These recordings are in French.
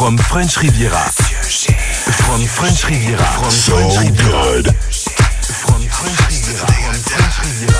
From French Riviera. From French Riviera. From French Riviera. From French Riviera. From French Riviera.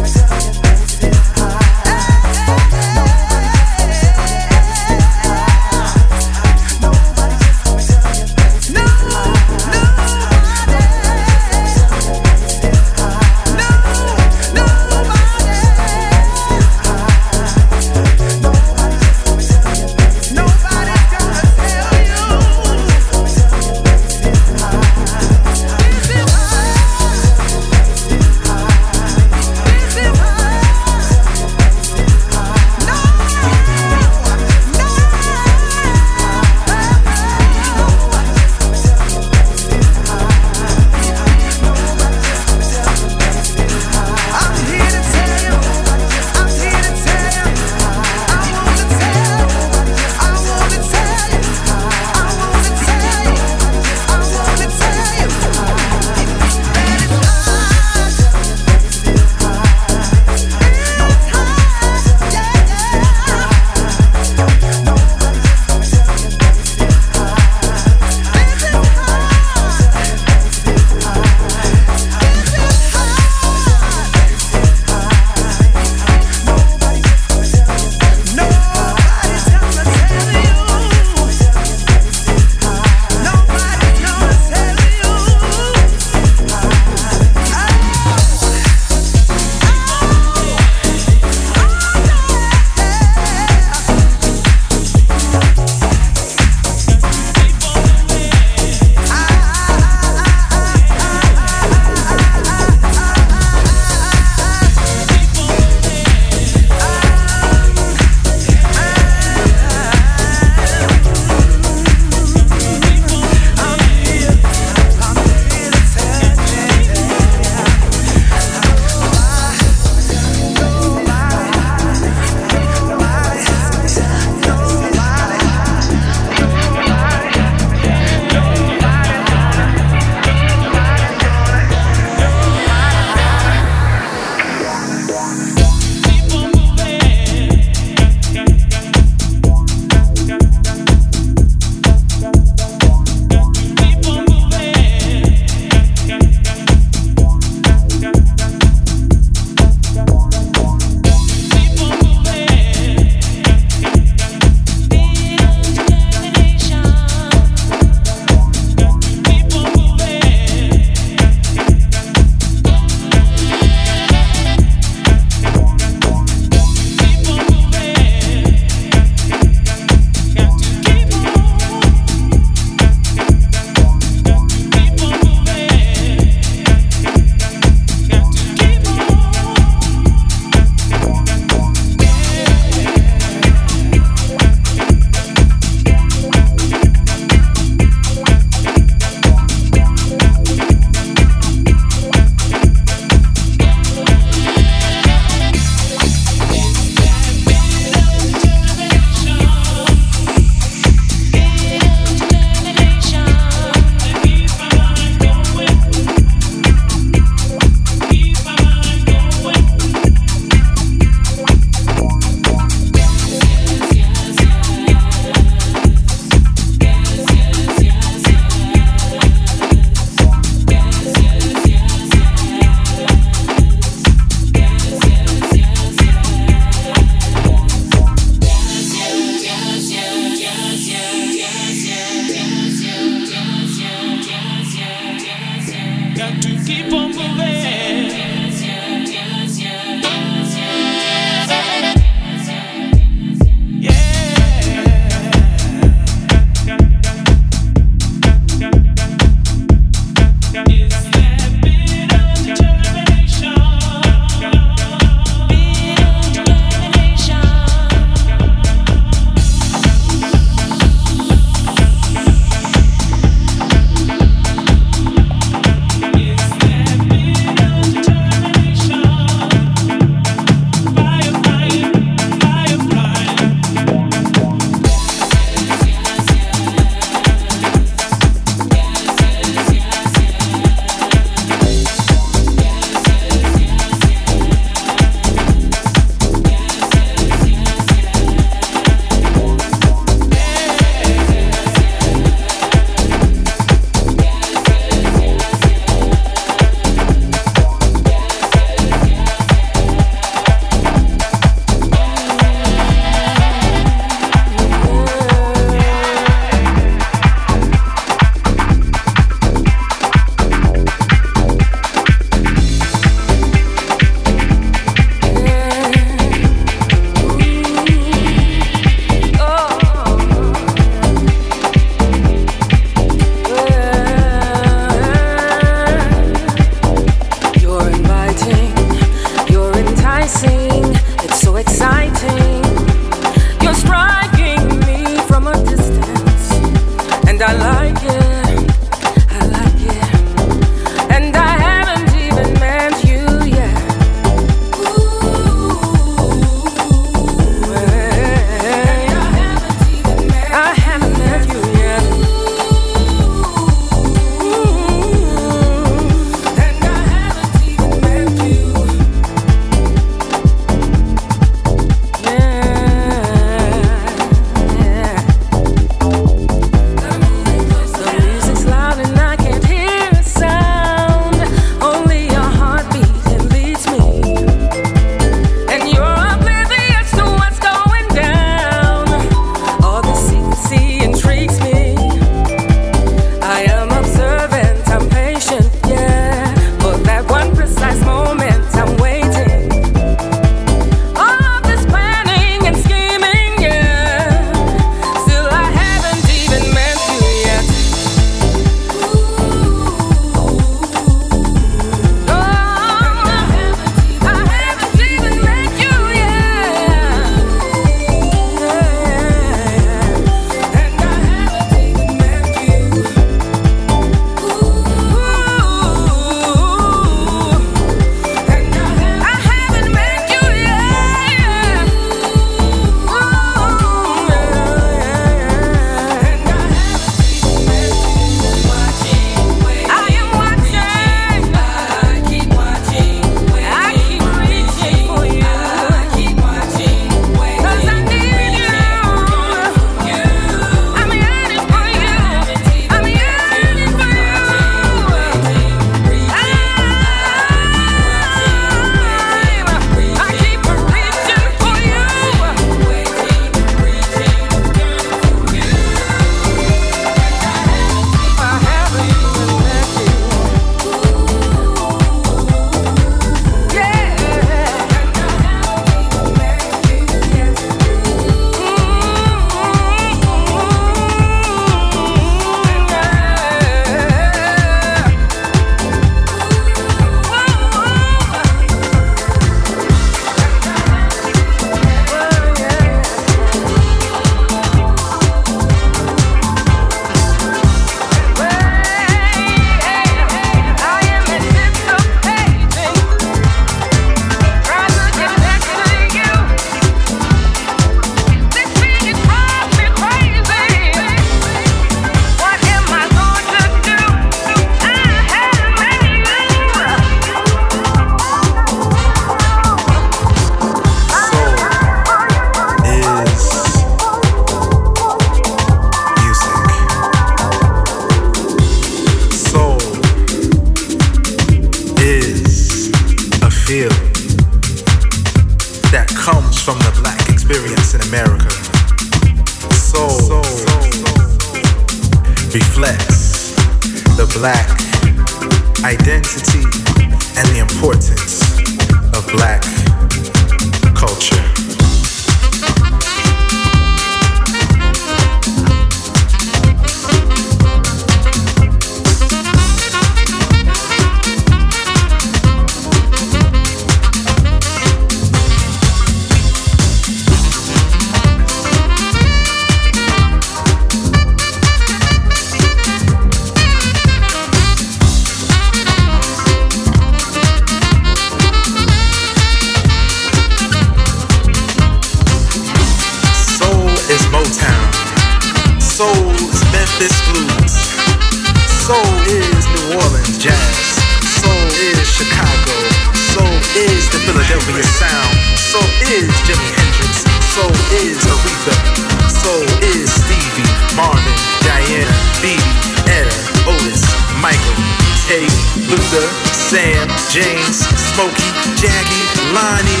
Jackie, Lonnie,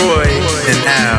Roy, and Al.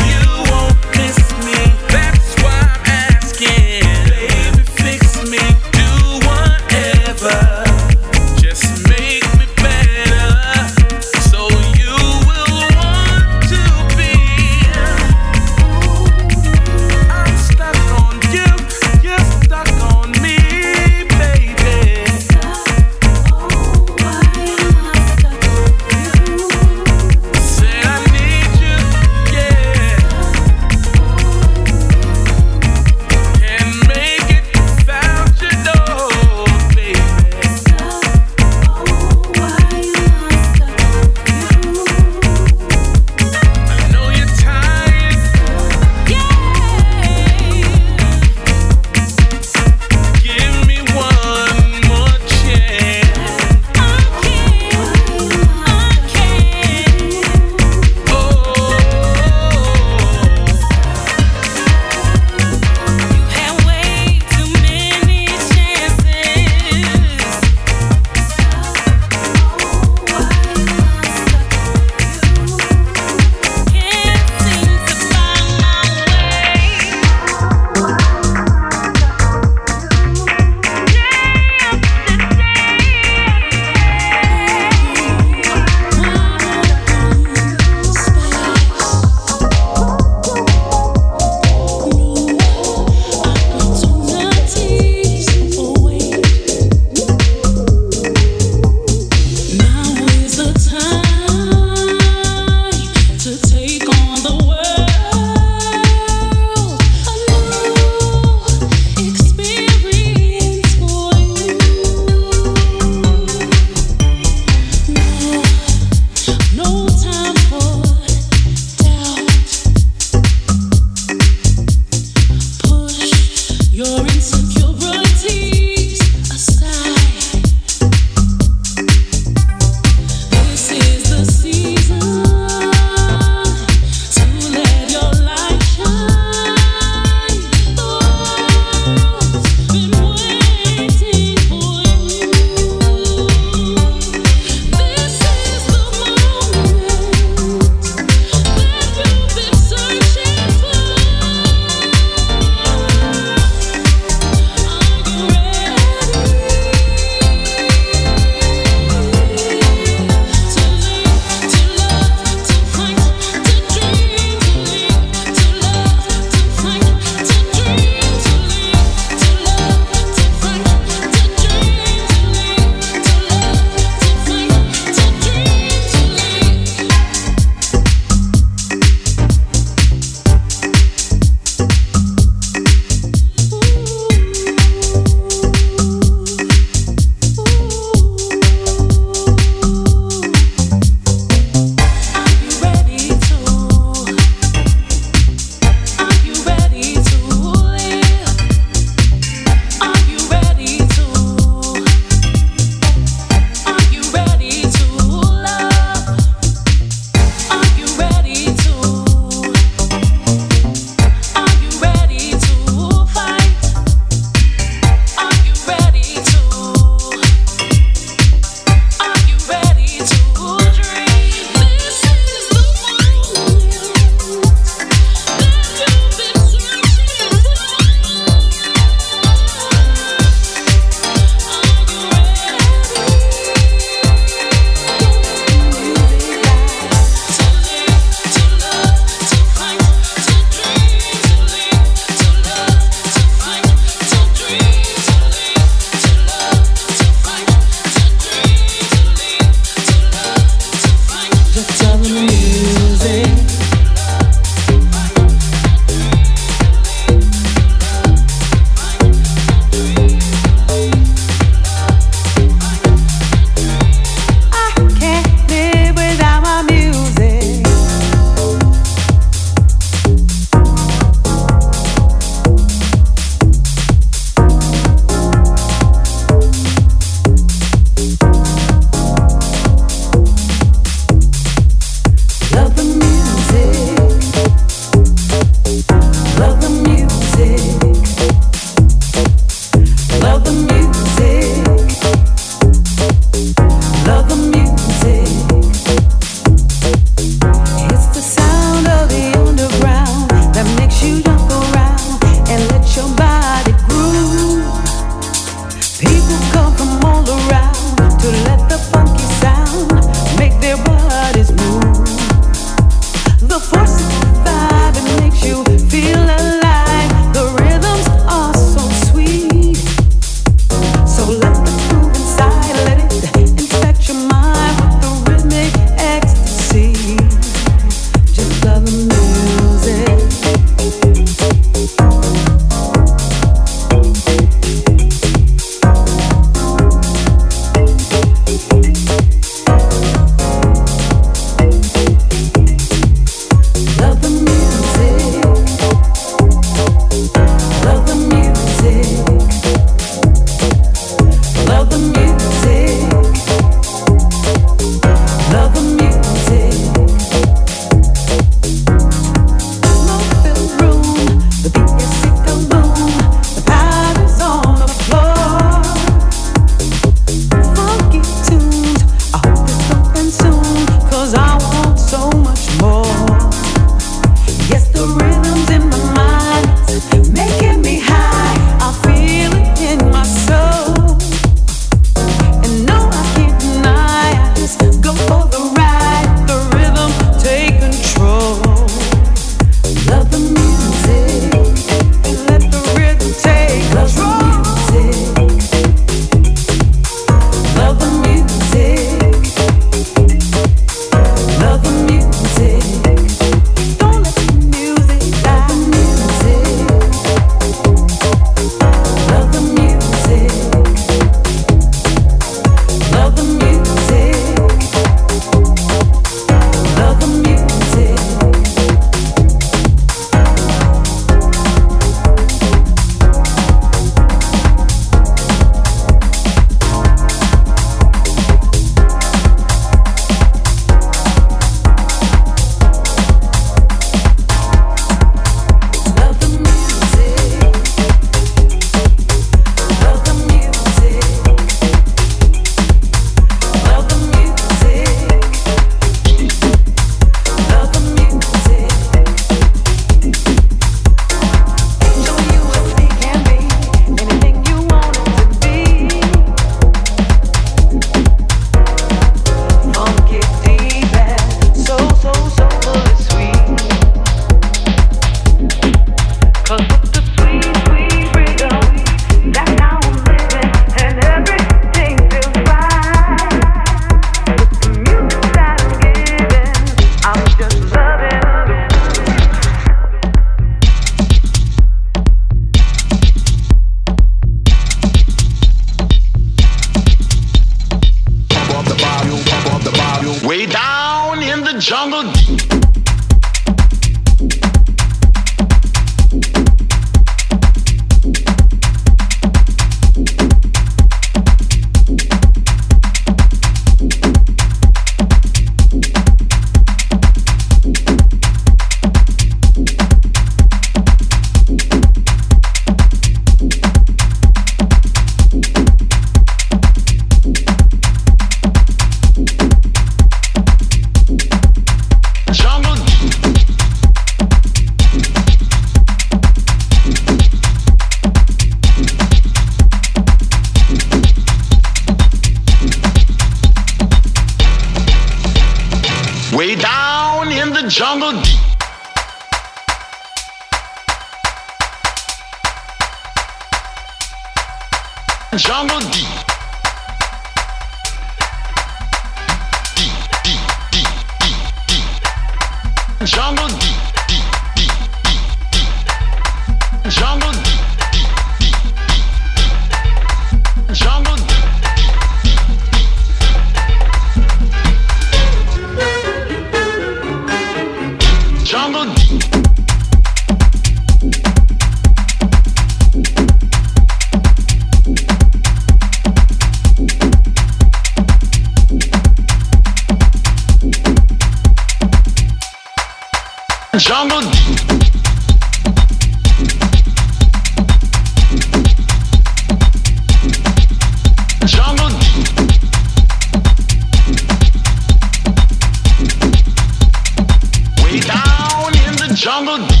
jungle.